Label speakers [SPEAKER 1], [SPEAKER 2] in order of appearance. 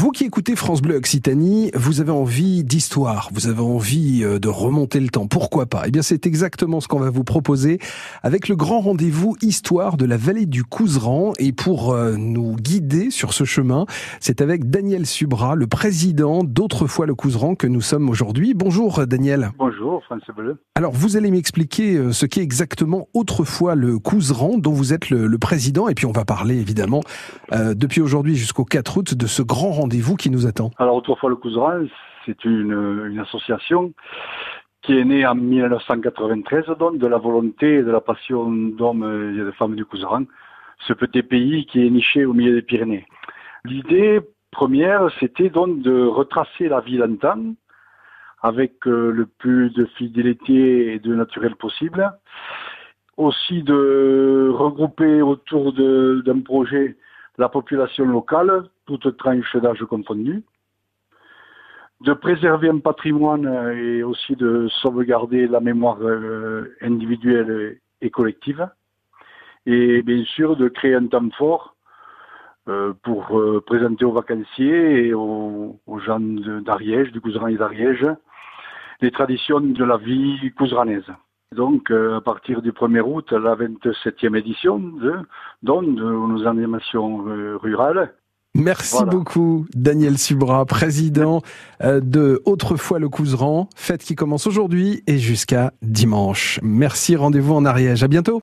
[SPEAKER 1] Vous qui écoutez France Bleu Occitanie, vous avez envie d'histoire, vous avez envie euh, de remonter le temps, pourquoi pas? Eh bien c'est exactement ce qu'on va vous proposer avec le grand rendez-vous Histoire de la vallée du Couseran. Et pour euh, nous guider sur ce chemin, c'est avec Daniel Subra, le président d'Autrefois le Couseran que nous sommes aujourd'hui. Bonjour Daniel.
[SPEAKER 2] Bonjour France Bleu.
[SPEAKER 1] Alors vous allez m'expliquer euh, ce qu'est exactement Autrefois le Couseran dont vous êtes le, président et puis on va parler évidemment depuis aujourd'hui jusqu'au 4 août de ce grand rendez-vous qui nous attend
[SPEAKER 2] Alors, autrefois le Couseran, c'est une, association qui est née en 1993, donc de la volonté et de la passion d'hommes et de femmes du Couseran, ce petit pays qui est niché au milieu des Pyrénées. L'idée première, c'était donc de retracer la vie d'antan avec euh, le plus de fidélité et de naturel possible. Aussi de regrouper autour d'un projet la population locale, toute tranche d'âge confondue, de préserver un patrimoine et aussi de sauvegarder la mémoire euh, individuelle et collective, et bien sûr de créer un temps fort euh, pour euh, présenter aux vacanciers et aux, gens d'Ariège, du Couseran et d'Ariège, les traditions de la vie couseranaise. Donc, à partir du 1er août, la 27e édition de, de nos animations rurales,
[SPEAKER 1] Merci beaucoup, Daniel Subra, président euh, de Autrefois le Couseran, fête qui commence aujourd'hui et jusqu'à dimanche. Merci, rendez-vous en Ariège. À bientôt.